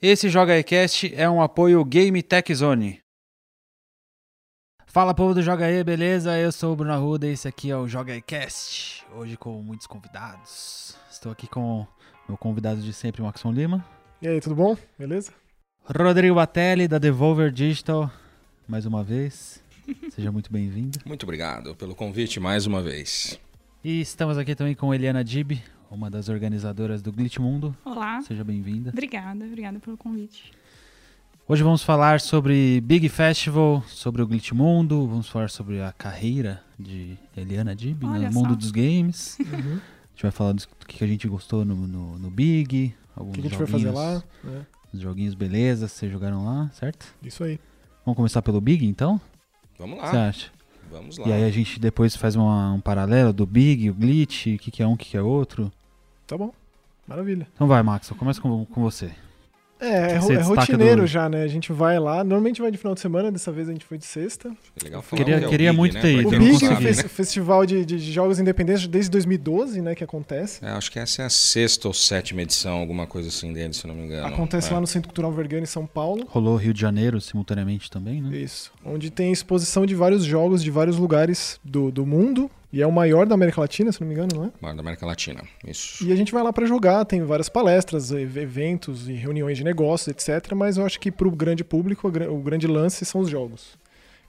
Esse Joga iCast é um apoio Game Tech Zone. Fala povo do Joga E, beleza? Eu sou o Bruno Arruda e esse aqui é o Joga iCast. Hoje com muitos convidados. Estou aqui com meu convidado de sempre, Maxon Lima. E aí, tudo bom? Beleza? Rodrigo Batelli, da Devolver Digital, mais uma vez. Seja muito bem-vindo. Muito obrigado pelo convite mais uma vez. E estamos aqui também com Eliana Dib, uma das organizadoras do Glitch Mundo. Olá. Seja bem-vinda. Obrigada, obrigada pelo convite. Hoje vamos falar sobre Big Festival, sobre o Glitch Mundo, vamos falar sobre a carreira de Eliana Dib no Olha mundo só. dos games. Uhum. A gente vai falar do que a gente gostou no, no, no Big, O alguns que a gente vai fazer lá? É, Os joguinhos beleza, vocês jogaram lá, certo? isso aí. Vamos começar pelo Big, então? Vamos O que você lá, acha? vamos lá. E aí a gente depois faz uma- um paralelo do Big, o Glitch, o que, que é um, o que, que é outro. Tá bom. Maravilha. Então vai, Max, eu começo com, com você. É, é, é rotineiro do- já, né? A gente vai lá. Normalmente vai de final de semana, dessa vez a gente foi de sexta. Legal falar Queria- que é queria Big, muito né? ter ido, O Big, sabe, fes- né? festival de, de- jogos independentes desde 2012, né? Que acontece. É, acho que essa é a sexta ou sétima edição, alguma coisa assim dele, se não me engano. acontece É. lá no Centro Cultural Vergana, em São Paulo. Rolou Rio de Janeiro simultaneamente também, né? Isso. Onde tem exposição de vários jogos de vários lugares do, do mundo. E é o maior da América Latina, se não me engano, não é? Maior da América Latina, isso. E a gente vai lá pra jogar, tem várias palestras, ev- eventos e reuniões de negócios, etc. Mas eu acho que pro grande público, o gra- o grande lance são os jogos.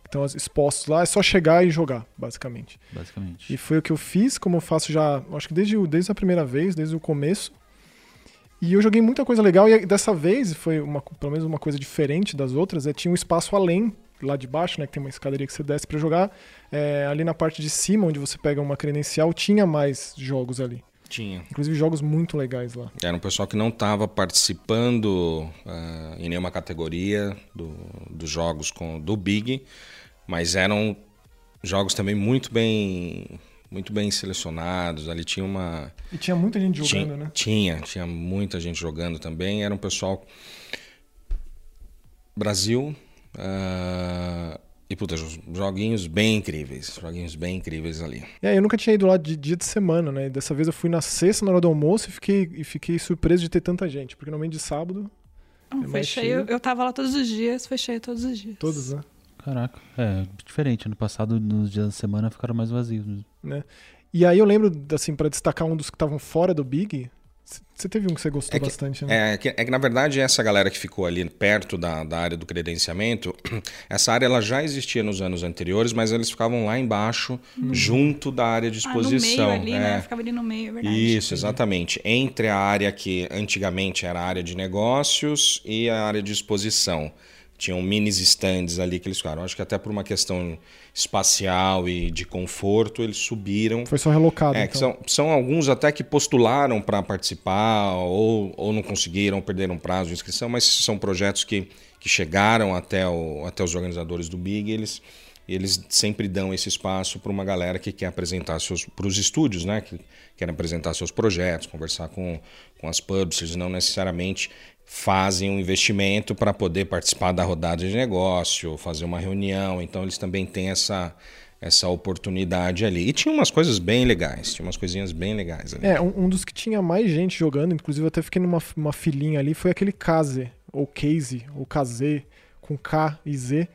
Então, expostos lá, é só chegar e jogar, basicamente. Basicamente. E foi o que eu fiz, como eu faço já, acho que desde, o- desde a primeira vez, desde o começo. E eu joguei muita coisa legal, e dessa vez foi uma, pelo menos uma coisa diferente das outras, é, tinha um espaço além, lá de baixo, né, que tem uma escadaria que você desce pra jogar. É, ali na parte de cima, onde você pega uma credencial, tinha mais jogos ali. Tinha. Inclusive jogos muito legais lá. Era um pessoal que não estava participando ah, em nenhuma categoria do- dos jogos com, do Big, mas eram jogos também muito bem muito bem selecionados. Ali tinha uma E tinha muita gente jogando, tinha, né? Tinha, tinha muita gente jogando também. Era um pessoal. Brasil. Ah, e, puta, jo- joguinhos bem incríveis. Joguinhos bem incríveis ali. E aí, eu nunca tinha ido lá de dia de semana, né? E dessa vez eu fui na sexta, na hora do almoço, e fiquei, e fiquei surpreso de ter tanta gente. Porque normalmente de sábado, Não, É foi cheio. Eu tava lá todos os dias, foi cheio todos os dias. todos, né? Caraca, é diferente. Ano passado, nos dias da semana, ficaram mais vazios mesmo. E aí eu lembro, assim, pra destacar um dos que estavam fora do Big, você teve um que você gostou É que- bastante, né? É que, é que, na verdade, essa galera que ficou ali perto da, da área do credenciamento, essa área ela já existia nos anos anteriores, mas eles ficavam lá embaixo, junto da área de Ah, no exposição. meio ali, é. né? Ficava ali no meio, é verdade. Isso, exatamente. Entre a área que antigamente era a área de negócios e a área de exposição. Tinham minis stands ali que eles ficaram. Acho que até por uma questão espacial e de conforto, eles subiram. Foi só relocado, É, então. são, são alguns até que postularam para participar ou, ou não conseguiram, perderam prazo de inscrição, mas são projetos que, que chegaram até, o, até os organizadores do Big e eles, eles sempre dão esse espaço para uma galera que quer apresentar seus para os estúdios, né? Que querem apresentar seus projetos, conversar com, com as publishers, não necessariamente fazem um investimento para poder participar da rodada de negócio, fazer uma reunião. Então eles também têm essa essa oportunidade ali. E tinha umas coisas bem legais, tinha umas coisinhas bem legais ali. É, um, um dos que tinha mais gente jogando, inclusive eu até fiquei numa uma filinha ali, foi aquele Kaze, ou Case, ou Kaze, com K e Z,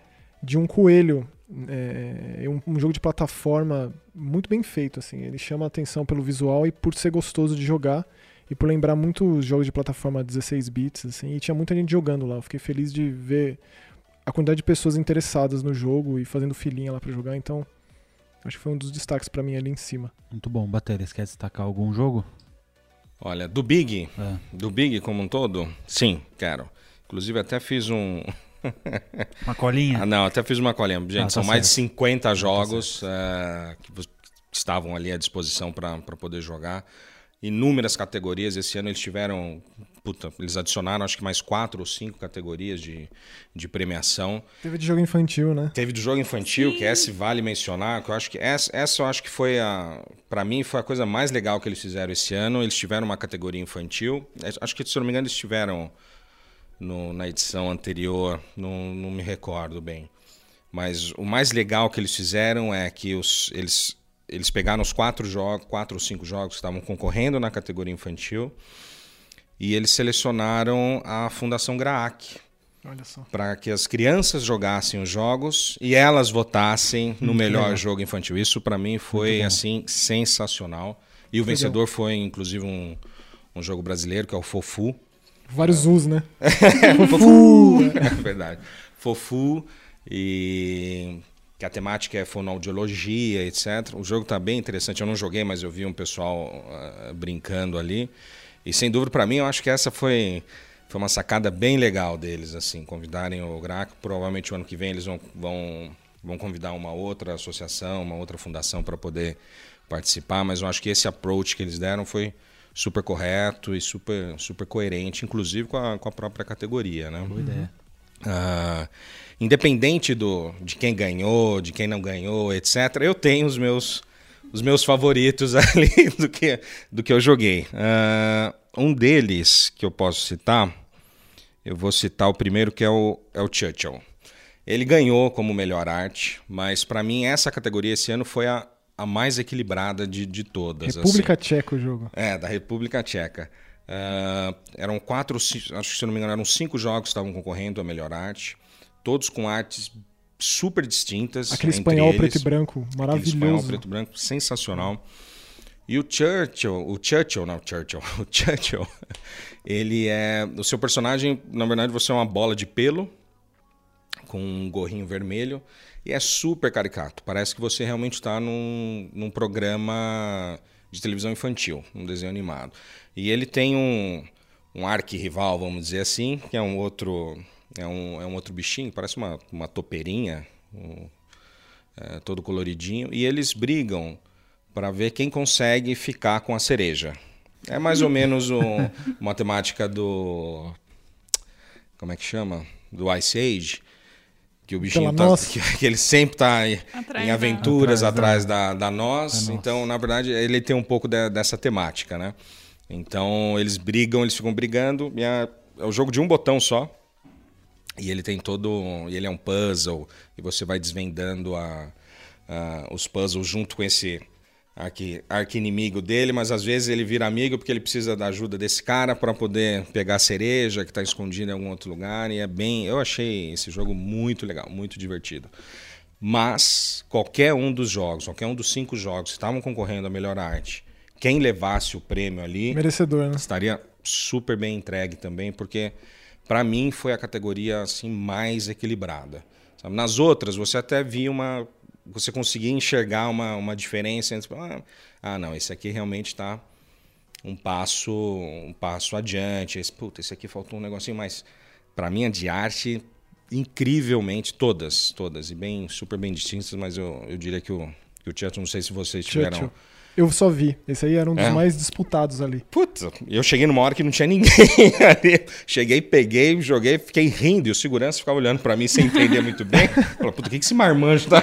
de um coelho. É, um, um jogo de plataforma muito bem feito, assim. Ele chama a atenção pelo visual e por ser gostoso de jogar. E por lembrar muito os jogos de plataforma 16 bits, assim, e tinha muita gente jogando lá. Eu fiquei feliz de ver a quantidade de pessoas interessadas no jogo e fazendo filinha lá pra jogar, então acho que foi um dos destaques pra mim ali em cima. Muito bom. Bateria, você quer destacar algum jogo? Olha, do Big, É. do Big como um todo, sim, quero. Inclusive até fiz um, Uma colinha? Ah, não, até fiz uma colinha. Gente, Ah, tá são mais de certo. 50 jogos eh, que vo- estavam ali à disposição para poder jogar. Inúmeras categorias. Esse ano eles tiveram. Puta, eles adicionaram acho que mais quatro ou cinco categorias de, de premiação. Teve de jogo infantil, né? Teve do jogo infantil, que essa vale mencionar, que eu acho que essa, essa eu acho que foi a. Pra mim, foi a coisa mais legal que eles fizeram esse ano. Eles tiveram uma categoria infantil. É, Acho que, se eu não me engano, eles tiveram no- na edição anterior, não, não me recordo bem. Mas o mais legal que eles fizeram é que os, eles, eles pegaram os quatro jogos, quatro ou cinco jogos que estavam concorrendo na categoria infantil e eles selecionaram a Fundação Graac Olha só. para que as crianças jogassem os jogos e elas votassem no melhor legal. jogo infantil. Isso para mim foi assim sensacional. E o vencedor foi inclusive um, um jogo brasileiro que é o Fofu. Vários us, né? Fofu. É verdade. Fofu e que a temática é fonoaudiologia, etc. O jogo tá bem interessante. Eu não joguei, mas eu vi um pessoal ah, brincando ali. E sem dúvida para mim, eu acho que essa foi foi uma sacada bem legal deles assim, convidarem o Graco. Provavelmente o ano que vem eles vão vão vão convidar uma outra associação, uma outra fundação para poder participar, mas eu acho que esse approach que eles deram foi super correto e super super coerente, inclusive com a, com a própria categoria, né? Boa ideia. Ah, independente do, de quem ganhou, de quem não ganhou, etc., eu tenho os meus, os meus favoritos ali do que, do que eu joguei. Ah, um deles que eu posso citar, eu vou citar o primeiro que é o, é o Churchill. Ele ganhou como melhor arte, mas para mim essa categoria esse ano foi a, a mais equilibrada de, de todas. República assim. Tcheca o jogo. É, da República Tcheca. Ah, eram quatro, acho que se não me engano, eram cinco jogos que estavam concorrendo a melhor arte, todos com artes super distintas. Aquele espanhol eles. preto e branco, Aquele espanhol maravilhoso. preto e branco, sensacional. E o Churchill, o Churchill, não, Churchill, o Churchill, ele é. O seu personagem, na verdade, você é uma bola de pelo com um gorrinho vermelho e é super caricato. Parece que você realmente está num, num programa de televisão infantil, um desenho animado. E ele tem um, um arquirrival, vamos dizer assim, que é um outro, é um, é um outro bichinho, parece uma, uma topeirinha, um- é, todo coloridinho, e eles brigam para ver quem consegue ficar com a cereja. É mais ou menos o, uma temática do. Como é que chama? Do Ice Age. Que o bichinho tá, que, que ele sempre está em, em aventuras Atrás atrás, da- da, da noz. Então, na verdade, ele tem um pouco de- dessa temática, né? Então, eles brigam, eles ficam brigando. É, é o jogo de um botão só. E ele tem todo. E ele é um puzzle. E você vai desvendando a, a- os puzzles junto com esse arqui, arqui-inimigo dele. Mas às vezes ele vira amigo porque ele precisa da ajuda desse cara para poder pegar a cereja que está escondida em algum outro lugar. E é bem. Eu achei esse jogo muito legal, muito divertido. Mas qualquer um dos jogos, qualquer um dos cinco jogos que estavam concorrendo à melhor arte, quem levasse o prêmio ali Merecedor, né? estaria super bem entregue também, porque para mim foi a categoria assim mais equilibrada. sabe? Nas outras você até via uma, você conseguia enxergar uma, uma diferença entre ah, ah, não, esse aqui realmente está um passo um passo adiante. Esse, puta, esse aqui faltou um negocinho mais. Para mim a de arte incrivelmente todas, todas e bem super bem distintas, mas eu, eu diria que o que o teatro não sei se vocês tiveram. Eu só vi. Esse aí era um dos É? mais disputados ali. Puta, eu cheguei numa hora que não tinha ninguém ali. Cheguei, peguei, joguei, fiquei rindo. E o segurança ficava olhando pra mim sem entender muito bem. Falei, puta, o que que esse marmanjo tá,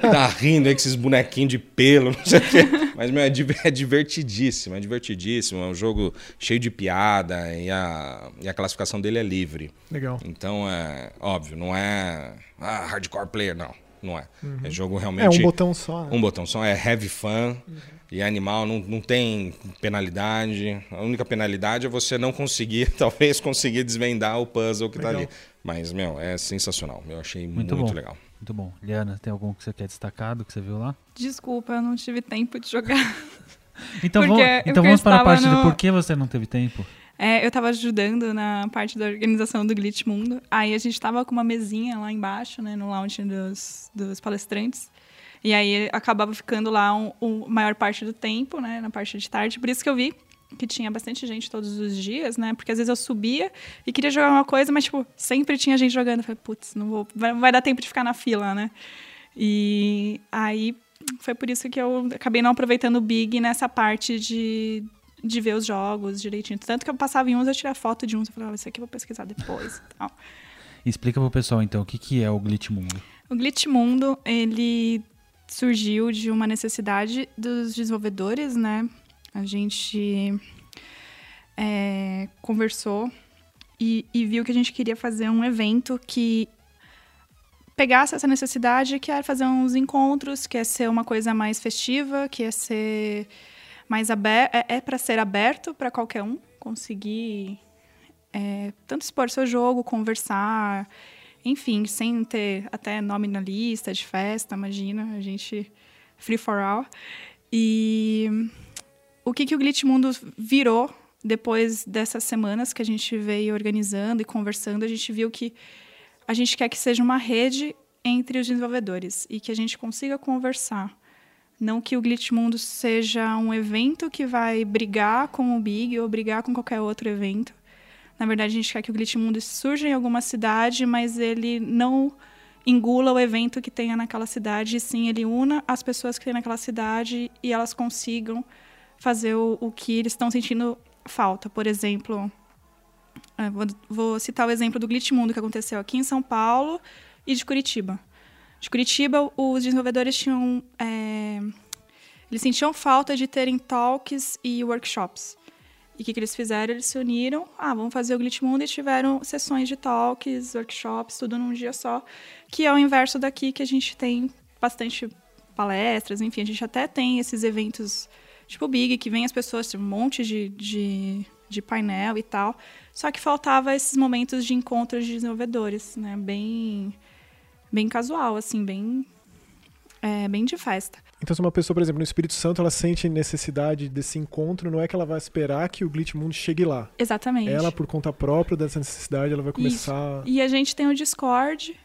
tá rindo aí com esses bonequinhos de pelo, não sei o quê. Mas, meu, é, é divertidíssimo, é divertidíssimo. É um jogo cheio de piada e a, e a classificação dele é livre. Legal. Então, é óbvio, não é ah, hardcore player, não. Não é. É jogo É, realmente... um botão só. né? Um botão só, é heavy fun. E animal não, não tem penalidade. A única penalidade é você não conseguir, talvez, conseguir desvendar o puzzle que tá Legal. ali. Mas, meu, é sensacional. Eu achei Muito muito, bom. legal. Muito bom. Liana, tem algum que você quer destacar do que você viu lá? Desculpa, eu não tive tempo de jogar. Então, Porque- vamos, então vamos para a parte do no- porquê você não teve tempo. É, eu tava ajudando na parte da organização do Glitch Mundo. Aí a gente tava com uma mesinha lá embaixo, né, no lounge dos, dos palestrantes. E aí acabava ficando lá um, um- maior parte do tempo, né, na parte de tarde. Por isso que eu vi que tinha bastante gente todos os dias, né? Porque às vezes eu subia e queria jogar uma coisa, mas, tipo, sempre tinha gente jogando. Eu falei, putz, não vou, vai, vai dar tempo de ficar na fila, né? E aí foi por isso que eu acabei não aproveitando o Big nessa parte de, de ver os jogos direitinho. Tanto que eu passava em uns, eu tirava foto de uns, eu falava, isso aqui eu vou pesquisar depois. e tal. Explica pro pessoal, então, o que, que é o Glitch Mundo. O Glitch Mundo, ele surgiu de uma necessidade dos desenvolvedores, né? A gente é, conversou e, e viu que a gente queria fazer um evento que pegasse essa necessidade, que era fazer uns encontros, que ia ser uma coisa mais festiva, que ia ser aberto, é, é para ser aberto para qualquer um conseguir é, tanto expor seu jogo, conversar, enfim, sem ter até nome na lista de festa, imagina, a gente free for all. E o que, que o Glitch Mundo virou depois dessas semanas que a gente veio organizando e conversando, a gente viu que a gente quer que seja uma rede entre os desenvolvedores e que a gente consiga conversar. Não que o Glitch Mundo seja um evento que vai brigar com o Big ou brigar com qualquer outro evento. Na verdade, a gente quer que o Glitch Mundo surja em alguma cidade, mas ele não engula o evento que tenha naquela cidade, e sim ele una as pessoas que tem naquela cidade e elas consigam fazer o, o que eles estão sentindo falta. Por exemplo, é, vou, vou, citar o exemplo do Glitch Mundo que aconteceu aqui em São Paulo e de Curitiba. De Curitiba, os desenvolvedores tinham. É, eles sentiam falta de terem talks e workshops. E o que, que, eles fizeram? Eles se uniram. Ah, vamos fazer o Glitch Mundo e tiveram sessões de talks, workshops, tudo num dia só. Que é o inverso daqui, que a gente tem bastante palestras, enfim, a gente até tem esses eventos tipo Big, que vem as pessoas, tem um monte de, de, de painel e tal. Só que faltava esses momentos de encontros de desenvolvedores, né? Bem, bem casual, assim, bem, é, bem de festa. Então, se uma pessoa, por exemplo, no Espírito Santo, ela sente necessidade desse encontro, não é que ela vai esperar que o Glitch Mundo chegue lá. Exatamente. Ela, por conta própria dessa necessidade, ela vai começar. Isso. E a gente tem o Discord.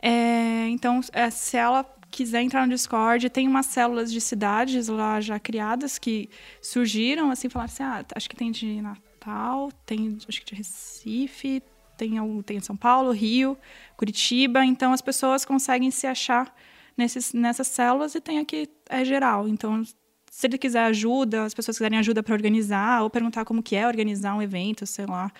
É, então, é, se ela quiser entrar no Discord, tem umas células de cidades lá já criadas que surgiram, assim, falaram assim, ah, acho que tem de Natal, tem acho que de Recife, tem, tem São Paulo, Rio, Curitiba, então as pessoas conseguem se achar nesses, nessas células e tem aqui, é geral, então se ele quiser ajuda, as pessoas quiserem ajuda para organizar ou perguntar como que é organizar um evento, sei lá,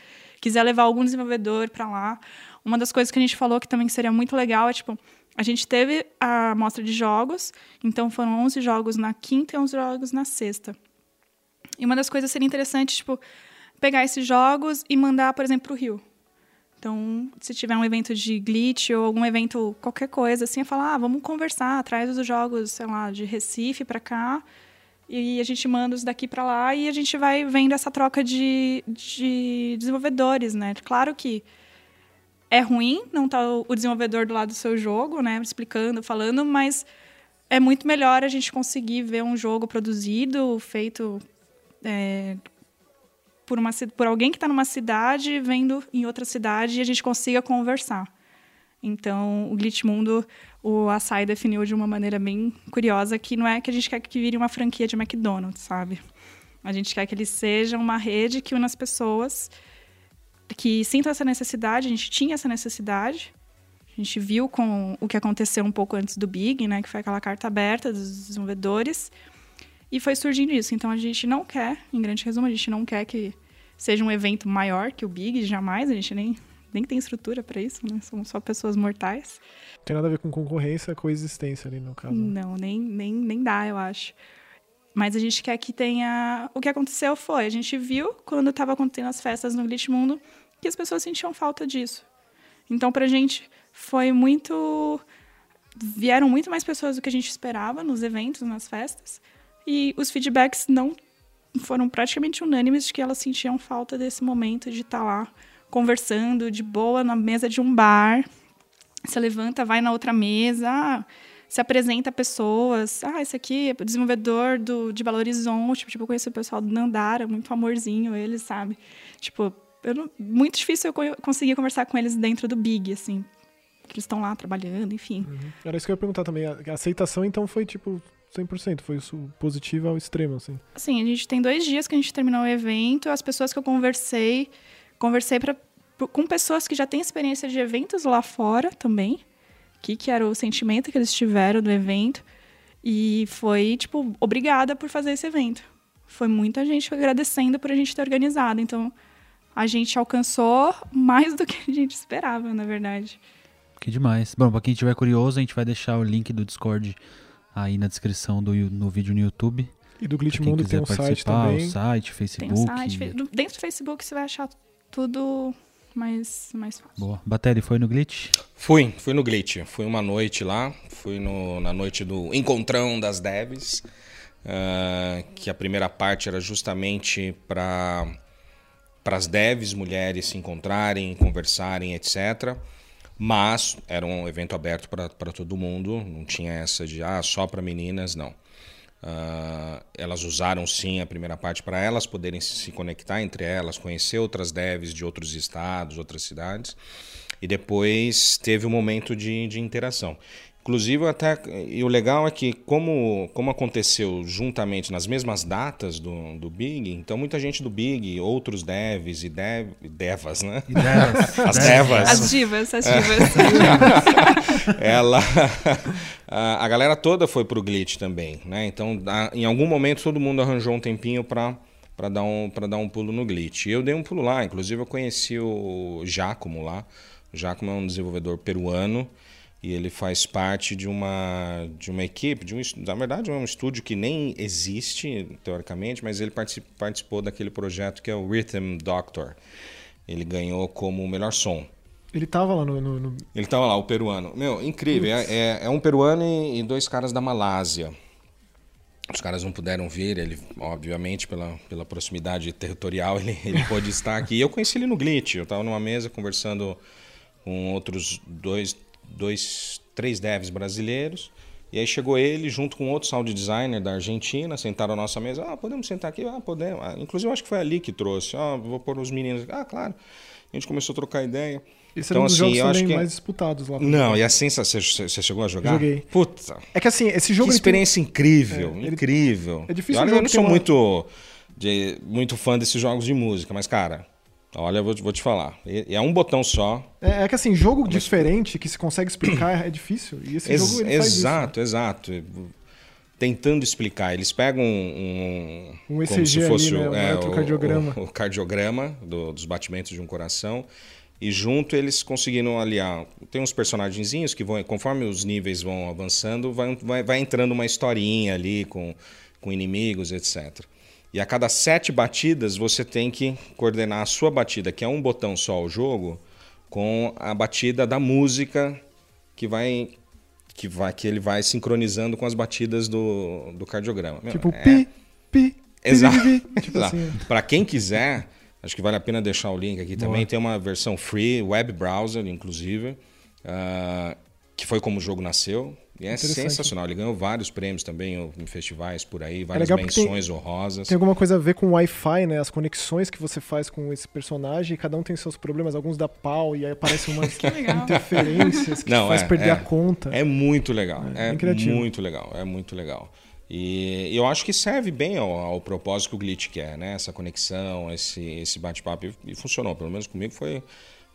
quiser levar algum desenvolvedor para lá, uma das coisas que a gente falou que também seria muito legal é tipo a gente teve a mostra de jogos, então foram 11 jogos na quinta e 11 jogos na sexta. E uma das coisas seria interessante, tipo, pegar esses jogos e mandar, por exemplo, para o Rio. Então, se tiver um evento de glitch ou algum evento, qualquer coisa, assim, é falar, ah, vamos conversar, traz os jogos, sei lá, de Recife para cá, e a gente manda os daqui para lá, e a gente vai vendo essa troca de, de desenvolvedores, né? Claro que é ruim não estar tá o desenvolvedor do lado do seu jogo, né, explicando, falando, mas é muito melhor a gente conseguir ver um jogo produzido, feito é, por, uma, por alguém que está numa cidade, vendo em outra cidade, e a gente consiga conversar. Então, o Glitch Mundo, o Açaí definiu de uma maneira bem curiosa que não é que a gente quer que vire uma franquia de McDonald's, sabe? A gente quer que ele seja uma rede que une as pessoas que sintam essa necessidade, a gente tinha essa necessidade. A gente viu com o que aconteceu um pouco antes do Big, né, que foi aquela carta aberta dos desenvolvedores, e foi surgindo isso. Então a gente não quer, em grande resumo, a gente não quer que seja um evento maior que o Big, jamais, a gente nem nem tem estrutura para isso, né? Somos só pessoas mortais. Não tem nada a ver com concorrência, coexistência ali no caso. Não, nem, nem, nem dá, eu acho. Mas a gente quer que tenha. O que aconteceu foi: a gente viu quando estava acontecendo as festas no Glitch Mundo, que as pessoas sentiam falta disso. Então, para a gente, foi muito. Vieram muito mais pessoas do que a gente esperava nos eventos, nas festas. E os feedbacks não foram praticamente unânimes de que elas sentiam falta desse momento de estar tá lá conversando de boa na mesa de um bar. Você levanta, vai na outra mesa, ah, se apresenta a pessoas. Ah, esse aqui é o desenvolvedor do, de Belo Horizonte. Tipo, eu conheço o pessoal do Nandara, muito amorzinho eles, sabe? Tipo, não, muito difícil eu conseguir conversar com eles dentro do Big, assim. Que eles estão lá trabalhando, enfim. Uhum. Era isso que eu ia perguntar também. A aceitação, então, foi tipo 100%, foi positiva ao extremo, assim. Sim, a gente tem dois dias que a gente terminou o evento. As pessoas que eu conversei, conversei pra, com pessoas que já têm experiência de eventos lá fora também. O que, que era o sentimento que eles tiveram do evento. E foi, tipo, obrigada por fazer esse evento. Foi muita gente agradecendo por a gente ter organizado. Então, a gente alcançou mais do que a gente esperava, na verdade. Que demais. Bom, para quem estiver curioso, a gente vai deixar o link do Discord aí na descrição do no vídeo no YouTube. E do Glitch Mundo tem um site também. O site, Facebook. Tem um site. Dentro do Facebook você vai achar tudo mais, mais fácil. Boa. Batéria, foi no Glitch? Fui, fui no Glitch. Fui uma noite lá. Fui no, na noite do Encontrão das Devs. uh, que a primeira parte era justamente para para as devs mulheres se encontrarem, conversarem, etc. Mas era um evento aberto para todo mundo, não tinha essa de ah, só para meninas, não. Uh, elas usaram sim a primeira parte para elas poderem se conectar entre elas, conhecer outras devs de outros estados, outras cidades. E depois teve um momento de, de interação. Inclusive, até. E o legal é que, como, como aconteceu juntamente nas mesmas datas do, do Big, então muita gente do Big, outros devs e dev, devas, né? E devas. As devas. As divas, as divas. Ela. A, a galera toda foi pro Glitch também, né? Então, a, em algum momento, todo mundo arranjou um tempinho para para dar um para dar um pulo no glitch. E eu dei um pulo lá, inclusive eu conheci o Giacomo lá. O Giacomo é um desenvolvedor peruano e ele faz parte de uma de uma equipe, de um, na verdade é um estúdio que nem existe teoricamente, mas ele participou daquele projeto que é o Rhythm Doctor. Ele ganhou como o melhor som. Ele estava lá no, no, no, Ele estava lá, o peruano. Meu, incrível. É, é, é, um peruano e, e, dois caras da Malásia. Os caras não puderam vir, ele, obviamente, pela, pela proximidade territorial, ele, ele pôde estar aqui. Eu conheci ele no Glitch. Eu estava numa mesa conversando com outros dois, dois, três devs brasileiros. E aí chegou ele junto com outro sound designer da Argentina, sentaram à nossa mesa. Ah, podemos sentar aqui? Ah, podemos. Ah, inclusive, acho que foi ali que trouxe. Ah, vou pôr os meninos. Ah, claro. A gente começou a trocar ideia. Esse então, era um dos assim, jogos que... mais disputados lá. Não, e assim, você, você chegou a jogar? Joguei. Puta. É que assim, esse jogo... Que experiência tem... incrível, é, incrível. É difícil Olha, eu não sou uma... muito, de, muito fã desses jogos de música, mas, cara, Olha, vou, vou te falar. É um botão só. É, é que assim, jogo diferente que se consegue explicar é difícil. E esse Ex jogo ele Exato, isso, né? exato. Tentando explicar. Eles pegam um. Um, um ECG se fosse ali, né? o, é, o, o, cardiograma do, dos batimentos de um coração. E junto eles conseguiram aliar. Tem uns personagenzinhos que vão, conforme os níveis vão avançando, vai, vai, vai entrando uma historinha ali com, com inimigos, etc. E a cada sete batidas você tem que coordenar a sua batida, que é um botão só o jogo, com a batida da música que vai que vai que ele vai sincronizando com as batidas do, do cardiograma. Tipo é... pi pi Exato. tipo assim. Para quem quiser, acho que vale a pena deixar o link aqui também. Boa. Tem uma versão free, web browser, inclusive, uh, que foi como o jogo nasceu. E é sensacional. Ele ganhou vários prêmios também em festivais por aí, várias é menções tem, honrosas. Tem alguma coisa a ver com o Wi-Fi, né? As conexões que você faz com esse personagem, cada um tem seus problemas, alguns dá pau e aí aparecem umas interferências que Não, faz é, perder é, a conta. É muito legal. É, é muito legal. É muito legal. E eu acho que serve bem ao, ao, propósito que o Glitch quer, né? Essa conexão, esse, esse bate-papo. E, e funcionou. Pelo menos comigo foi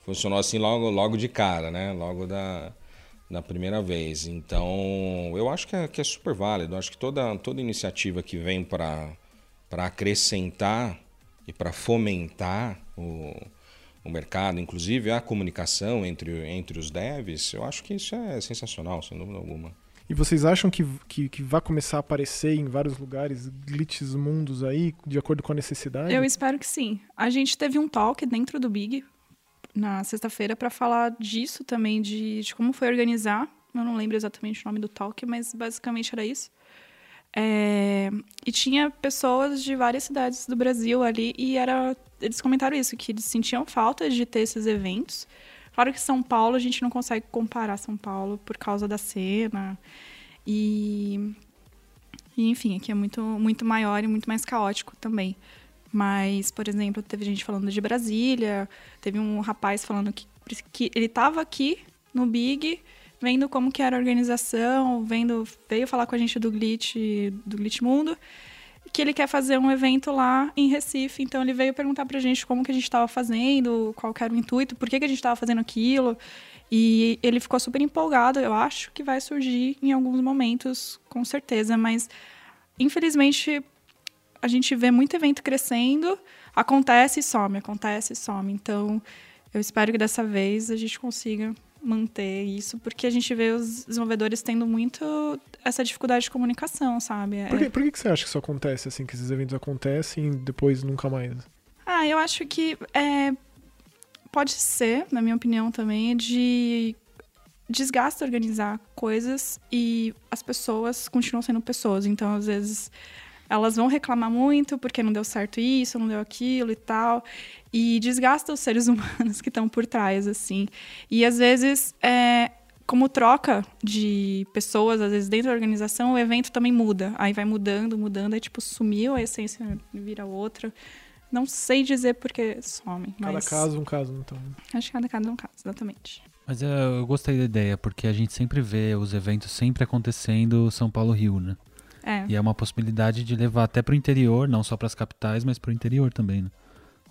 funcionou assim logo, logo de cara, né? Logo da na primeira vez. Então, eu acho que é, que é super válido. Eu acho que toda, toda iniciativa que vem para acrescentar e para fomentar o, o mercado, inclusive a comunicação entre, entre os devs, eu acho que isso é sensacional, sem dúvida alguma. E vocês acham que, que, que vai começar a aparecer em vários lugares glitches mundos aí, de acordo com a necessidade? Eu espero que sim. A gente teve um talk dentro do Big na sexta-feira para falar disso também, de, de, como foi organizar. Eu não lembro exatamente o nome do talk, mas basicamente era isso. É, e tinha pessoas de várias cidades do Brasil ali e era, eles comentaram isso, que eles sentiam falta de ter esses eventos. Claro que São Paulo a gente não consegue comparar São Paulo por causa da cena. E, e enfim, aqui é muito, muito maior e muito mais caótico também. Mas, por exemplo, teve gente falando de Brasília, teve um rapaz falando que, que ele estava aqui no Big, vendo como que era a organização, vendo, veio falar com a gente do Glitch, do Glitch Mundo, que ele quer fazer um evento lá em Recife. Então ele veio perguntar pra gente como que a gente estava fazendo, qual era o intuito, por que, que a gente estava fazendo aquilo. E ele ficou super empolgado. Eu acho que vai surgir em alguns momentos, com certeza, mas infelizmente a gente vê muito evento crescendo, acontece e some, acontece e some. Então, eu espero que dessa vez a gente consiga manter isso, porque a gente vê os desenvolvedores tendo muito essa dificuldade de comunicação, sabe? Por que, por que você acha que isso acontece, assim, que esses eventos acontecem e depois nunca mais? Ah, eu acho que é, pode ser, na minha opinião também, de desgasta organizar coisas e as pessoas continuam sendo pessoas. Então, às vezes, elas vão reclamar muito porque não deu certo isso, não deu aquilo e tal. E desgasta os seres humanos que estão por trás, assim. E às vezes, é, como troca de pessoas, às vezes dentro da organização, o evento também muda. Aí vai mudando, mudando, aí tipo sumiu a essência, vira outra. Não sei dizer porque some. Cada mas caso um caso, então. Acho que cada caso é um caso, exatamente. Mas eu, eu gostei da ideia, porque a gente sempre vê os eventos sempre acontecendo São Paulo-Rio, né? É. E é uma possibilidade de levar até pro interior, não só para as capitais, mas pro interior também, né?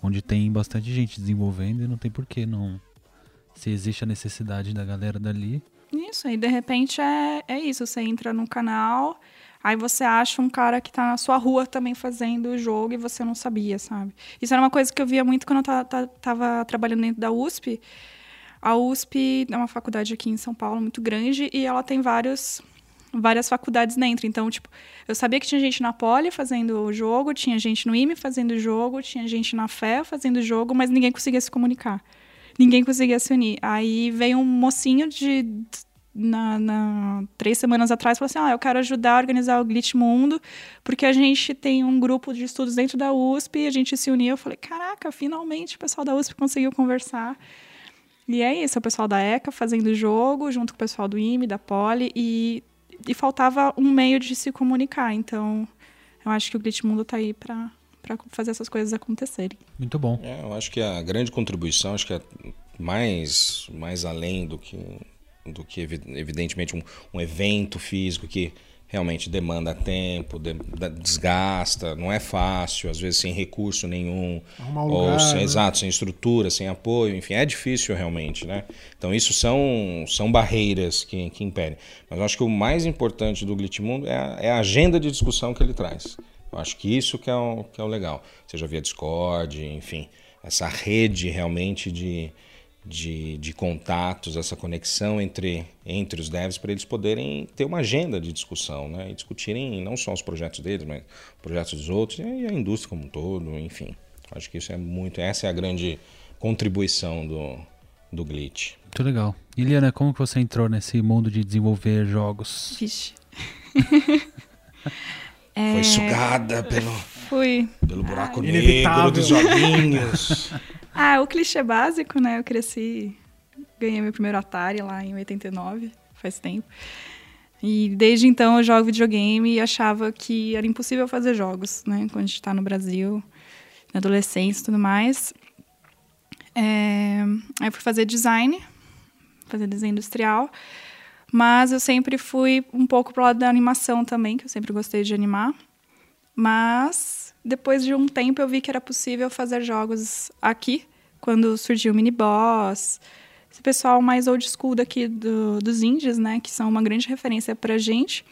Onde tem bastante gente desenvolvendo e não tem porquê não. Se existe a necessidade da galera dali. Isso, aí de repente é, é isso. Você entra no canal, aí você acha um cara que tá na sua rua também fazendo o jogo e você não sabia, sabe? Isso era uma coisa que eu via muito quando eu ta- ta- tava trabalhando dentro da USP. A USP é uma faculdade aqui em São Paulo muito grande e ela tem vários várias faculdades dentro. Então, tipo, eu sabia que tinha gente na Poli fazendo o jogo, tinha gente no IME fazendo o jogo, tinha gente na Fé fazendo o jogo, mas ninguém conseguia se comunicar. Ninguém conseguia se unir. Aí veio um mocinho de na, na- três semanas atrás falou assim: ah, eu quero ajudar a organizar o Glitch Mundo, porque a gente tem um grupo de estudos dentro da USP a gente se uniu. Eu falei: caraca, finalmente o pessoal da USP conseguiu conversar. E é isso, é o pessoal da ECA fazendo o jogo, junto com o pessoal do IME, da Poli, e, e faltava um meio de se comunicar. Então, eu acho que o Glitch Mundo tá aí para fazer essas coisas acontecerem. Muito bom. É, eu acho que a grande contribuição, acho que é mais, mais além do que, do que evi- evidentemente, um, um evento físico que realmente demanda tempo, de- desgasta, não é fácil, às vezes sem recurso nenhum, um ou lugar, sem, né? exato, sem estrutura, sem apoio, enfim, é difícil realmente, né? Então isso são, são barreiras que, que impedem. Mas eu acho que o mais importante do Glitmundo é a, é a agenda de discussão que ele traz. Eu acho que isso que é o, que é o legal. Seja via Discord, enfim, essa rede realmente de, de, de contatos, essa conexão entre, entre os devs para eles poderem ter uma agenda de discussão, né? E discutirem não só os projetos deles, mas projetos dos outros e a indústria como um todo, enfim. Acho que isso é muito, essa é a grande contribuição do, do Glitch. Muito legal. E Liana, como que você entrou nesse mundo de desenvolver jogos? Vixe. Foi sugada pelo, Fui. pelo buraco negro Inevitável. dos joguinhos. Ah, o clichê básico, né? Eu cresci, ganhei meu primeiro Atari lá em 89, faz tempo. E desde então eu jogo videogame e achava que era impossível fazer jogos, né? Quando a gente tá no Brasil, na adolescência e tudo mais. É, Aí fui fazer design, fazer desenho industrial. Mas eu sempre fui um pouco pro lado da animação também, que eu sempre gostei de animar. Mas depois de um tempo eu vi que era possível fazer jogos aqui, quando surgiu o Mini Boss, esse pessoal mais old school daqui do- dos indies, né, que são uma grande referência pra gente.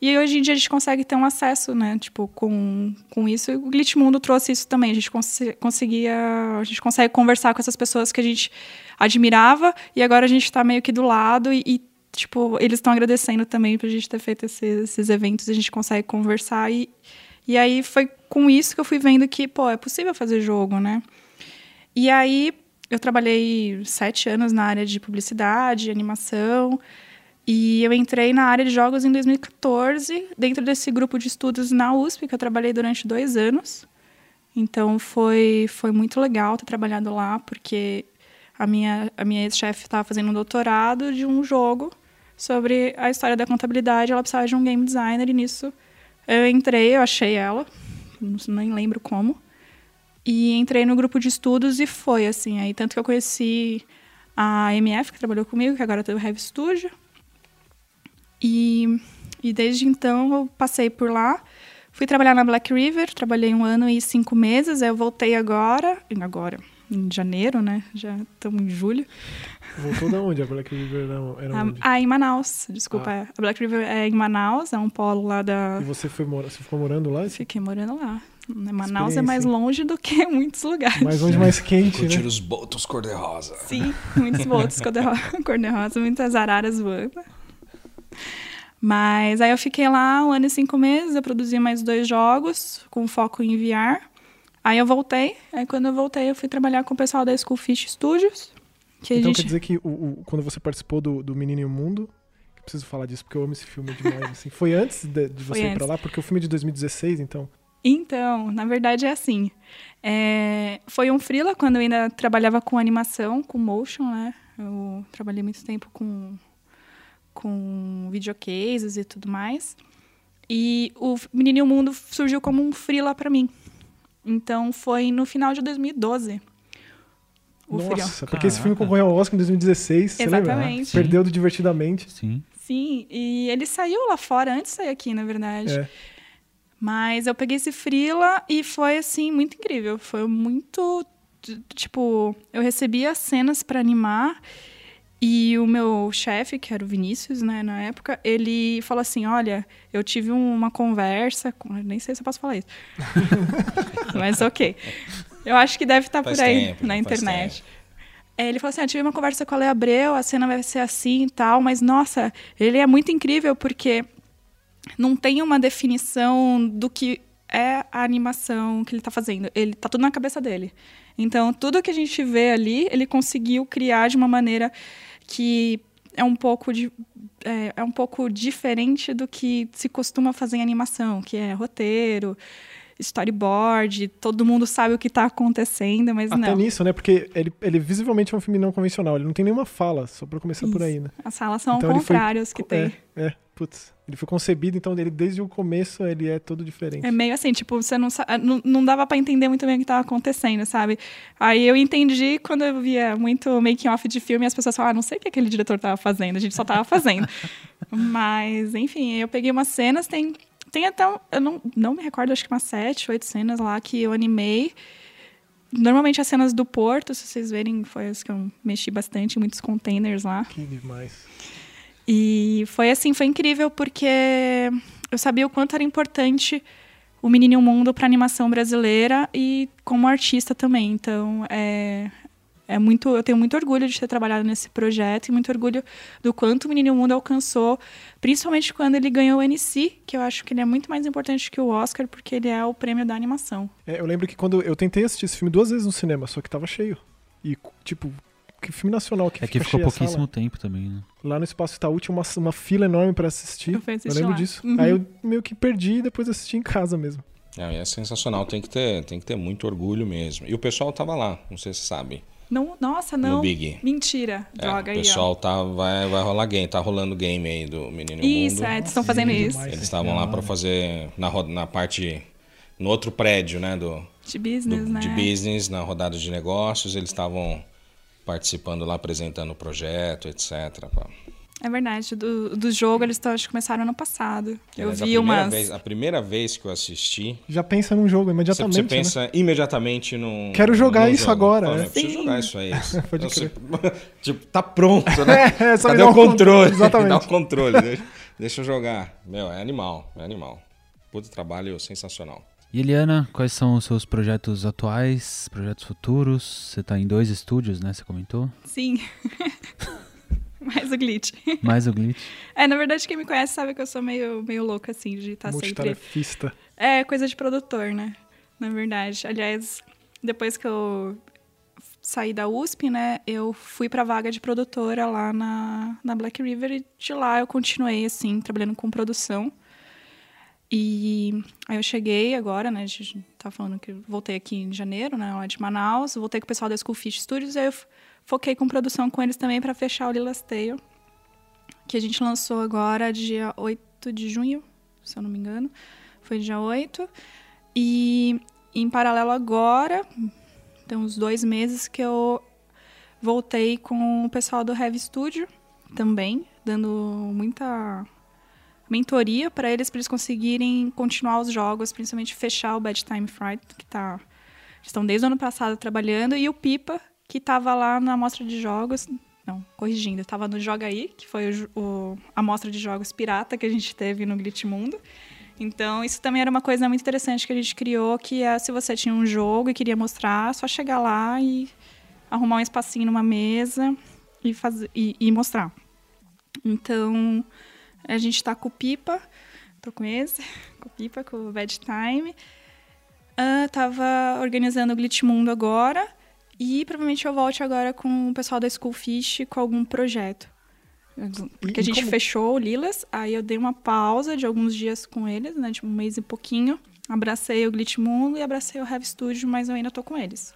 E hoje em dia a gente consegue ter um acesso, né, tipo, com, com isso. E o Glitch Mundo trouxe isso também. A gente consi- conseguia, a gente consegue conversar com essas pessoas que a gente admirava e agora a gente tá meio que do lado e, e, tipo, eles estão agradecendo também pra gente ter feito esses, esses eventos, a gente consegue conversar e, e aí foi com isso que eu fui vendo que, pô, é possível fazer jogo, né? E aí eu trabalhei sete anos na área de publicidade, animação, e eu entrei na área de jogos em 2014, dentro desse grupo de estudos na USP, que eu trabalhei durante dois anos. Então foi, foi muito legal ter trabalhado lá, porque a minha, a minha ex-chefe estava fazendo um doutorado de um jogo sobre a história da contabilidade. Ela precisava de um game designer, e nisso eu entrei, eu achei ela, nem lembro como. E entrei no grupo de estudos e foi assim. Aí tanto que eu conheci a MF, que trabalhou comigo, que agora tem o Heavy Studio. E, e desde então eu passei por lá. Fui trabalhar na Black River, trabalhei um ano e cinco meses. Aí eu voltei agora, agora, em janeiro, né? Já estamos em julho. Voltou da onde? A Black River era, Ah, onde? Ah, em Manaus, desculpa. Ah. é. A Black River é em Manaus, é um polo lá da. E você, foi mora... você ficou morando lá? Fiquei morando lá. Né, Manaus é mais longe do que muitos lugares. Mais onde mais quente, Curtir né? os botos cor-de-rosa. Sim, muitos botos cor-de-rosa, cor-de-rosa, muitas araras voando. Mas aí eu fiquei lá um ano e cinco meses, eu produzi mais dois jogos, com foco em VR. Aí eu voltei, aí quando eu voltei eu fui trabalhar com o pessoal da Schoolfish Studios, Que Então gente... quer dizer que o, o- quando você participou do, do Menino e o Mundo, eu preciso falar disso porque eu amo esse filme demais. assim. Foi antes de, de Foi você ir pra antes. lá, porque o filme é de 2016, então. Então, na verdade é assim. É, foi um freela quando eu ainda trabalhava com animação, com motion, né? Eu trabalhei muito tempo com, com videocases e tudo mais. E o Menino e o Mundo surgiu como um freela pra mim. Então foi no final de 2012. O. Nossa, porque esse Caraca. filme concorreu ao Oscar em 2016, você lembra? Exatamente. Perdeu do Divertidamente. Sim. Sim, e ele saiu lá fora antes de sair aqui, na verdade. É. Mas eu peguei esse freela e foi assim muito incrível. Foi muito tipo, eu recebi as cenas para animar e o meu chefe, que era o Vinícius, né, na época, ele falou assim: "Olha, eu tive uma conversa com, nem sei se eu posso falar isso". Mas OK. Eu acho que deve estar Faz por aí tempo, na internet. É, ele falou assim: eu tive uma conversa com a Lea Abreu, a cena vai ser assim e tal, mas nossa, ele é muito incrível porque não tem uma definição do que é a animação que ele tá fazendo. Ele tá tudo na cabeça dele. Então, tudo que a gente vê ali, ele conseguiu criar de uma maneira que é um pouco de é, é um pouco diferente do que se costuma fazer em animação, que é roteiro, storyboard, todo mundo sabe o que tá acontecendo, mas Até não. nisso, né? Porque ele, ele visivelmente é um filme não convencional. Ele não tem nenhuma fala, só pra começar por Isso. aí, né? As salas são Então ele foi contrários que tem. É, é, putz. Ele foi concebido, então ele desde o começo ele é todo diferente. É meio assim, tipo, você não, não, não dava pra entender muito bem o que tava acontecendo, sabe? Aí eu entendi quando eu via muito making off de filme as pessoas falavam, ah, não sei o que aquele diretor tava fazendo, a gente só tava fazendo. Mas, enfim, eu peguei umas cenas, tem, tem até, um- eu não, não me recordo, acho que umas sete, oito cenas lá que eu animei. Normalmente as cenas do porto, se vocês verem, foi as que eu mexi bastante, muitos containers lá. Que demais. E foi assim, foi incrível porque eu sabia o quanto era importante o Menino Mundo para animação brasileira e como artista também. Então, é, é muito, eu tenho muito orgulho de ter trabalhado nesse projeto e muito orgulho do quanto o Menino Mundo alcançou, principalmente quando ele ganhou o NC, que eu acho que ele é muito mais importante que o Oscar porque ele é o prêmio da animação. É, eu lembro que quando eu tentei assistir esse filme duas vezes no cinema, só que tava cheio. E, tipo, que filme nacional que É que ficou pouquíssimo tempo também, né? Lá no Espaço Itaú tinha uma, uma fila enorme pra assistir. Eu assistir lembro lá. disso. Uhum. Aí eu meio que perdi e depois assisti em casa mesmo. É, é sensacional, tem que, ter, tem que ter muito orgulho mesmo. E o pessoal tava lá, não sei se você sabe, Não, nossa, não. no Big. Mentira. É, Droga o aí, ó. pessoal tá, vai, vai rolar game, tá rolando game aí do Menino o Isso, Mundo. é, eles estão fazendo isso. demais. Eles estavam lá para fazer na, ro- na parte, no outro prédio, né, do, De do- business, né? de business, na rodada de negócios, eles estavam participando lá, apresentando o projeto, etc. pá. É verdade. Do, do jogo, eles acho que começaram ano passado. Eu Aliás, a vi primeira umas. Vez, a primeira vez que eu assisti, Já pensa num jogo você, imediatamente. você né? pensa imediatamente num. Quero jogar num isso jogo. agora, Fala, é. "Eu preciso Sim. jogar isso aí. Pode Eu sei- crer. tipo, tá pronto, né? É, só Cadê dá o um con- controle? Exatamente. Dá o controle. Deixa, deixa eu jogar. Meu, é animal, é animal. Puta trabalho sensacional. E Eliana, quais são os seus projetos atuais, projetos futuros? Você tá em dois estúdios, né? Você comentou? Sim. Mais o glitch. Mais o Glitch. É, na verdade, quem me conhece sabe que eu sou meio, meio louca, assim, de estar sempre. Multitarefista. É coisa de produtor, né? Na verdade. Aliás, depois que eu saí da USP, né, eu fui pra vaga de produtora lá na, na Black River e de lá eu continuei, assim, trabalhando com produção. E aí eu cheguei agora, né, a gente tá falando que voltei aqui em janeiro, né, lá de Manaus, voltei com o pessoal da Schoolfish Studios, aí eu foquei com produção com eles também pra fechar o Lila's Tale, que a gente lançou agora dia 8 de junho, se eu não me engano. Foi dia 8. E em paralelo agora, tem uns dois meses que eu voltei com o pessoal do Heavy Studio também, dando muita mentoria para eles, para eles conseguirem continuar os jogos, principalmente fechar o Bad Time Fright, que tá estão desde o ano passado trabalhando, e o Pipa, que estava lá na amostra de jogos, não, corrigindo, estava no Joga Aí, que foi o, o, a amostra de jogos pirata que a gente teve no Glitch Mundo. Então, isso também era uma coisa muito interessante que a gente criou, que é se você tinha um jogo e queria mostrar, só chegar lá e arrumar um espacinho numa mesa e, fazer, e, e mostrar. Então, a gente está com o Pipa, tô com esse, com o Pipa, com o Bad Time. Ah, tava organizando o Glitch Mundo agora E provavelmente eu volte agora com o pessoal da Schoolfish com algum projeto. Porque a gente como- fechou o Lilas, aí eu dei uma pausa de alguns dias com eles, né? Tipo, um mês e pouquinho. Abracei o Glitch Mundo e abracei o Heavy Studio, mas eu ainda tô com eles.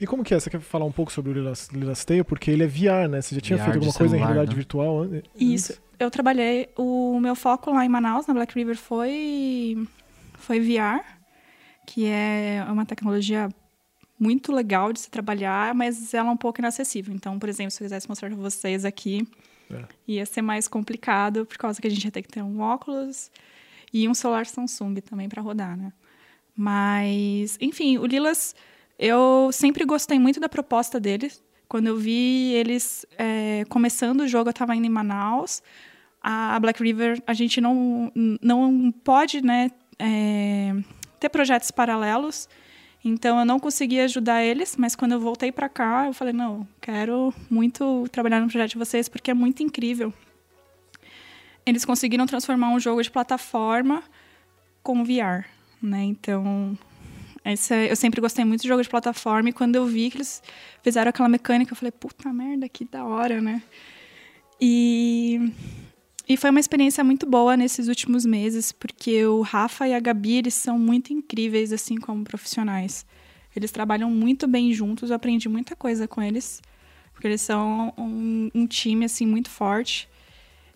E como que é? Você quer falar um pouco sobre o Lilas, Lilas Tale? Porque ele é VR, né? Você já tinha VR feito alguma coisa em realidade né? virtual an- antes? Isso. Eu trabalhei, o meu foco lá em Manaus, na Black River, foi, foi VR, que é uma tecnologia muito legal de se trabalhar, mas ela é um pouco inacessível. Então, por exemplo, se eu quisesse mostrar para vocês aqui, É. ia ser mais complicado, por causa que a gente ia ter que ter um óculos e um celular Samsung também para rodar, né? Mas, enfim, o Lilas, eu sempre gostei muito da proposta deles. Quando eu vi eles é, começando o jogo, eu estava indo em Manaus. A Black River, a gente não, não pode né, é, ter projetos paralelos. Então, eu não consegui ajudar eles, mas quando eu voltei para cá, eu falei: não, quero muito trabalhar no projeto de vocês, porque é muito incrível. Eles conseguiram transformar um jogo de plataforma com VR, né? Então, esse é- eu sempre gostei muito de jogo de plataforma e quando eu vi que eles fizeram aquela mecânica, eu falei, puta merda, que da hora, né? E, e foi uma experiência muito boa nesses últimos meses, porque o Rafa e a Gabi, eles são muito incríveis, assim, como profissionais. Eles trabalham muito bem juntos, eu aprendi muita coisa com eles, porque eles são um, um time, assim, muito forte.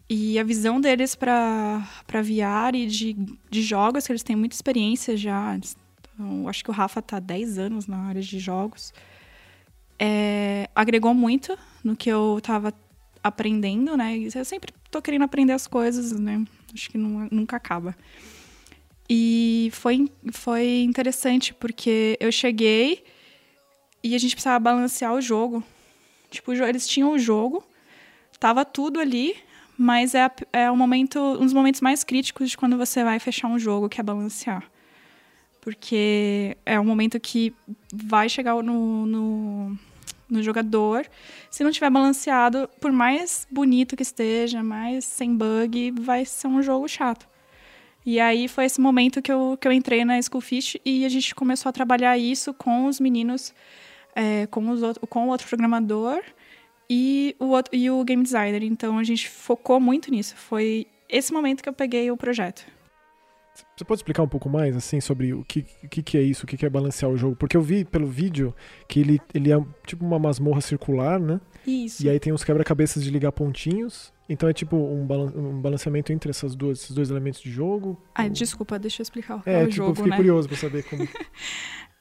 E a visão deles para VR e de, de jogos, que eles têm muita experiência já. Então, acho que o Rafa está há 10 anos na área de jogos. É, agregou muito no que eu estava aprendendo, né? Eu sempre tô querendo aprender as coisas, né? Acho que nu- nunca acaba. E foi, foi interessante, porque eu cheguei e a gente precisava balancear o jogo. Tipo, eles tinham o jogo, tava tudo ali, mas é, é o momento, um dos momentos mais críticos de quando você vai fechar um jogo, que é balancear. Porque é um momento que vai chegar no, no, no jogador. Se não tiver balanceado, por mais bonito que esteja, mais sem bug, vai ser um jogo chato. E aí foi esse momento que eu, que eu entrei na Schoolfish e a gente começou a trabalhar isso com os meninos, é, com, os com o outro programador e o, outro, e o game designer. Então a gente focou muito nisso. Foi esse momento que eu peguei o projeto. Você pode explicar um pouco mais, assim, sobre o que, o que, é isso, o que, que é balancear o jogo? Porque eu vi pelo vídeo que ele, ele é tipo uma masmorra circular, né? Isso. E aí tem uns quebra-cabeças de ligar pontinhos. Então é tipo um, balan- um balanceamento entre essas duas, esses dois elementos de jogo. Ah, Ou- desculpa, deixa eu explicar o, É, o tipo, eu jogo, fiquei né? curioso pra saber como.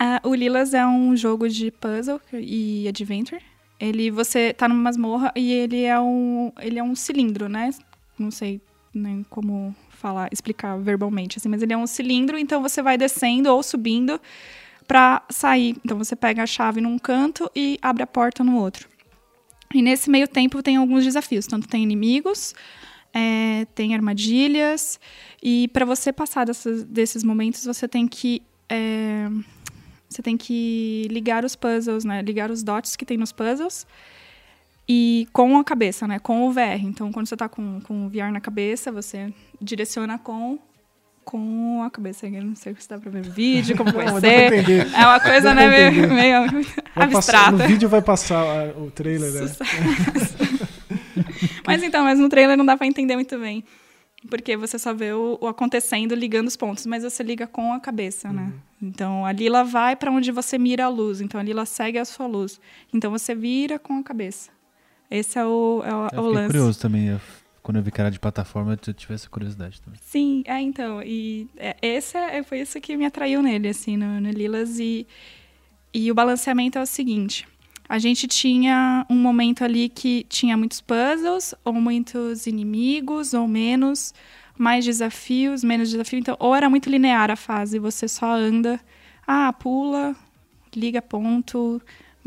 Ah, o Lilas é um jogo de puzzle e adventure. Ele você tá numa masmorra e ele é um ele é um cilindro, né? Não sei nem como falar, explicar verbalmente assim, mas ele é um cilindro, então você vai descendo ou subindo pra sair. Então você pega a chave num canto e abre a porta no outro. E nesse meio tempo tem alguns desafios, tanto tem inimigos, é, tem armadilhas e para você passar dessas- desses momentos você tem que é, você tem que ligar os puzzles, né? Ligar os dots que tem nos puzzles e com a cabeça, né? Com o VR. Então, quando você tá com, com o VR na cabeça, você direciona com, com a cabeça. Eu não sei se dá pra ver no vídeo, como vai Não, ser. É uma coisa, né? Meio, meio Vai passar- abstrata. no vídeo vai passar o trailer, né? Mas então, mas no trailer não dá pra entender muito bem. Porque você só vê o, o acontecendo ligando os pontos, mas você liga com a cabeça, né? Então a Lila vai pra onde você mira a luz, então a Lila segue a sua luz. Então você vira com a cabeça. Esse é o, é o, Eu o fiquei lance. curioso também. eu- quando eu vi que era de plataforma, eu tive essa curiosidade também. Sim, é então. E é, esse é, foi isso que me atraiu nele, assim, no, no Lilas. E, e o balanceamento é o seguinte: a gente tinha um momento ali que tinha muitos puzzles, ou muitos inimigos, ou menos, mais desafios, menos desafio. Então, ou era muito linear a fase, você só anda, ah, pula, liga ponto,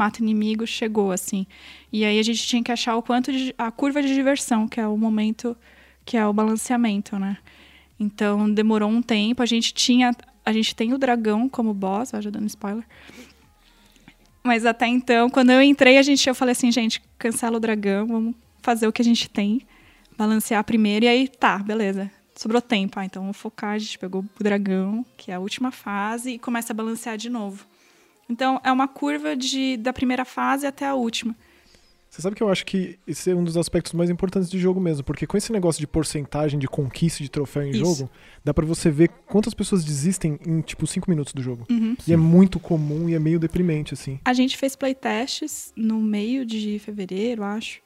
mata inimigo, chegou, assim. E aí a gente tinha que achar o quanto de, a curva de diversão, que é o momento que é o balanceamento, né? Então demorou um tempo. A gente tinha, a gente tem o dragão como boss, já dando spoiler. Mas até então, quando eu entrei, a gente, eu falei assim, gente, cancela o dragão, vamos fazer o que a gente tem, balancear primeiro e aí tá, beleza. Sobrou tempo, ah, então vamos focar. A gente pegou o dragão, que é a última fase, e começa a balancear de novo. Então, é uma curva de, da primeira fase até a última. Você sabe que eu acho que esse é um dos aspectos mais importantes de jogo mesmo, porque com esse negócio de porcentagem de conquista de troféu em Isso. jogo, dá pra você ver quantas pessoas desistem em tipo 5 minutos do jogo. Uhum. E é muito comum e é meio deprimente, assim. A gente fez playtests no meio de fevereiro, acho.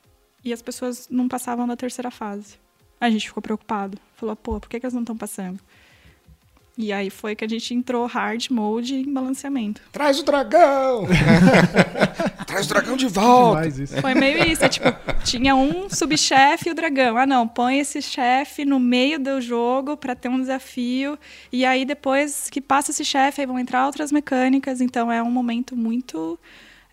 E as pessoas não passavam da terceira fase. A gente ficou preocupado. Falou, pô, por que, que elas não estão passando? E aí foi que a gente entrou hard mode em balanceamento. Traz o dragão! Traz o dragão de volta! Foi meio isso, é tipo, tinha um subchefe e o dragão. Ah, não, põe esse chefe no meio do jogo pra ter um desafio. E aí depois que passa esse chefe, aí vão entrar outras mecânicas. Então é um momento muito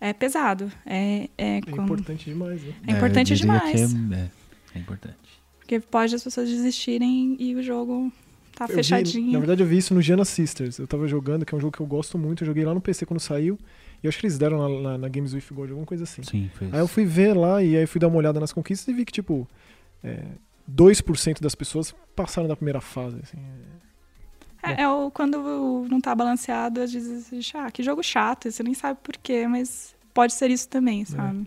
é, pesado. É, é, É importante demais, né? é importante diria demais. é, é, é importante. Porque pode as pessoas desistirem e o jogo tá Eu vi- fechadinho. na verdade, eu vi isso no Giana Sisters. Eu tava jogando, que é um jogo que eu gosto muito. Eu joguei lá no PC quando saiu. E eu acho que eles deram na, na- na Games with Gold, alguma coisa assim. Sim, fez. Aí eu fui ver lá e aí fui dar uma olhada nas conquistas e vi que, tipo, é, 2% das pessoas passaram da primeira fase. Assim. É, é o, quando não tá balanceado, às vezes você diz, ah, que jogo chato, você nem sabe por quê, mas pode ser isso também, sabe?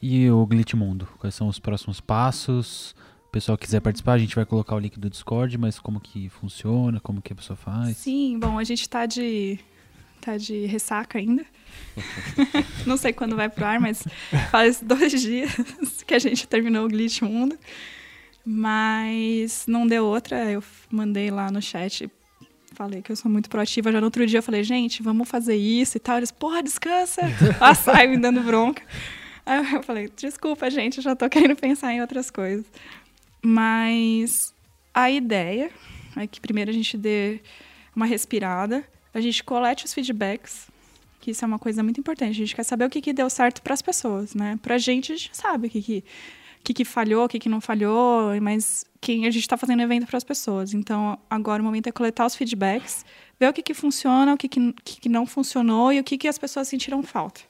E o Glitch Mundo? Quais são os próximos passos? O pessoal quiser participar, a gente vai colocar o link do Discord, mas como que funciona, como que a pessoa faz? Sim, bom, a gente tá de. tá de ressaca ainda. não sei quando vai pro ar, mas faz dois dias que a gente terminou o Glitch Mundo. Mas não deu outra, eu mandei lá no chat. Falei que eu sou muito proativa. Já no outro dia eu falei, gente, vamos fazer isso e tal. Eles, porra, descansa. Lá sai me dando bronca. Aí eu falei, desculpa, gente, eu já tô querendo pensar em outras coisas. Mas a ideia é que primeiro a gente dê uma respirada, a gente colete os feedbacks, que isso é uma coisa muito importante. A gente quer saber o que, que deu certo para as pessoas, né? Pra gente, a gente sabe o que, que, que, que falhou, o que, que não falhou, mas quem a gente está fazendo evento para as pessoas. Então, agora o momento é coletar os feedbacks, ver o que, que funciona, o que, que, que, que não funcionou e o que, que as pessoas sentiram falta.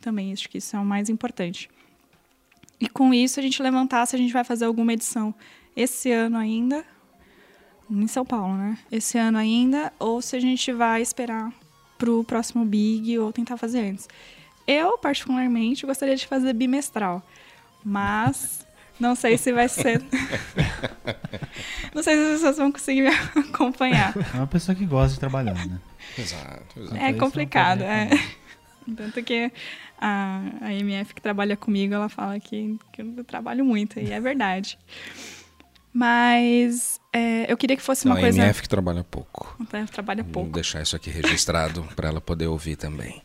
Também acho que isso é o mais importante. E com isso a gente levantar se a gente vai fazer alguma edição esse ano ainda, em São Paulo, né? Esse ano ainda, ou se a gente vai esperar pro próximo Big ou tentar fazer antes. Eu, particularmente, gostaria de fazer bimestral, mas não sei se vai ser. não sei se as pessoas vão conseguir me acompanhar. É uma pessoa que gosta de trabalhar, né? Exato, exato. É complicado, é. Tanto que a, a MF que trabalha comigo, ela fala que, que eu trabalho muito, e é verdade. Mas é, eu queria que fosse Não, uma a coisa. MF que trabalha pouco. Eu trabalho Vou pouco. deixar isso aqui registrado para ela poder ouvir também.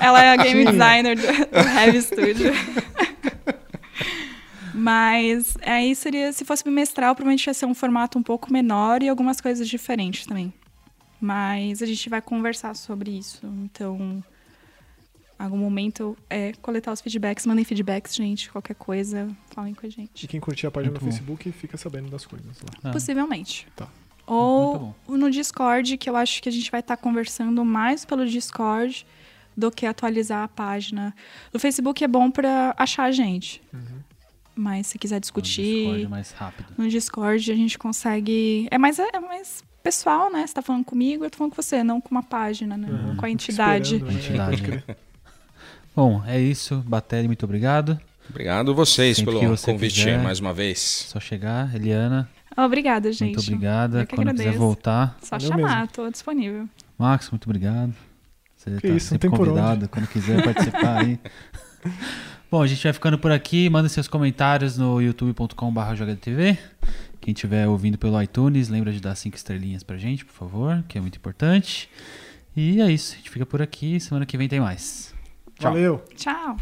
Ela é a game designer do, do Heavy Studio. Mas aí seria, se fosse bimestral, provavelmente ia ser um formato um pouco menor e algumas coisas diferentes também. Mas a gente vai conversar sobre isso. Então, algum momento é coletar os feedbacks. Mandem feedbacks, gente. Qualquer coisa, falem com a E gente. quem curtir a página Muito no bom. Facebook fica sabendo das coisas lá. Ah, Possivelmente. Tá. Ou no Discord, que eu acho que a gente vai estar conversando mais pelo Discord do que atualizar a página. O Facebook é bom para achar a gente. Mas se quiser no discutir, Discord é mais rápido. no Discord a gente consegue. É mais, é mais pessoal, né? Você tá falando comigo, eu tô falando com você, não com uma página, né? Uhum. Com a entidade. né? Entidade. Crer. Bom, é isso. Batelli, muito obrigado. Obrigado vocês Sempre que pelo você convite quiser. mais uma vez. Só chegar. Eliana, Obrigada, gente. muito obrigada. Quando quiser agradeço. voltar. Só chamar, tô disponível. Max, muito obrigado. Você Que tá isso, sempre convidado quando quiser participar aí. Bom, a gente vai ficando por aqui. Manda seus comentários no youtube.com.br jogatv. Quem estiver ouvindo pelo iTunes, lembra de dar cinco estrelinhas pra gente, por favor, que é muito importante. E é isso. A gente fica por aqui. Semana que vem tem mais. Tchau. Valeu! Tchau.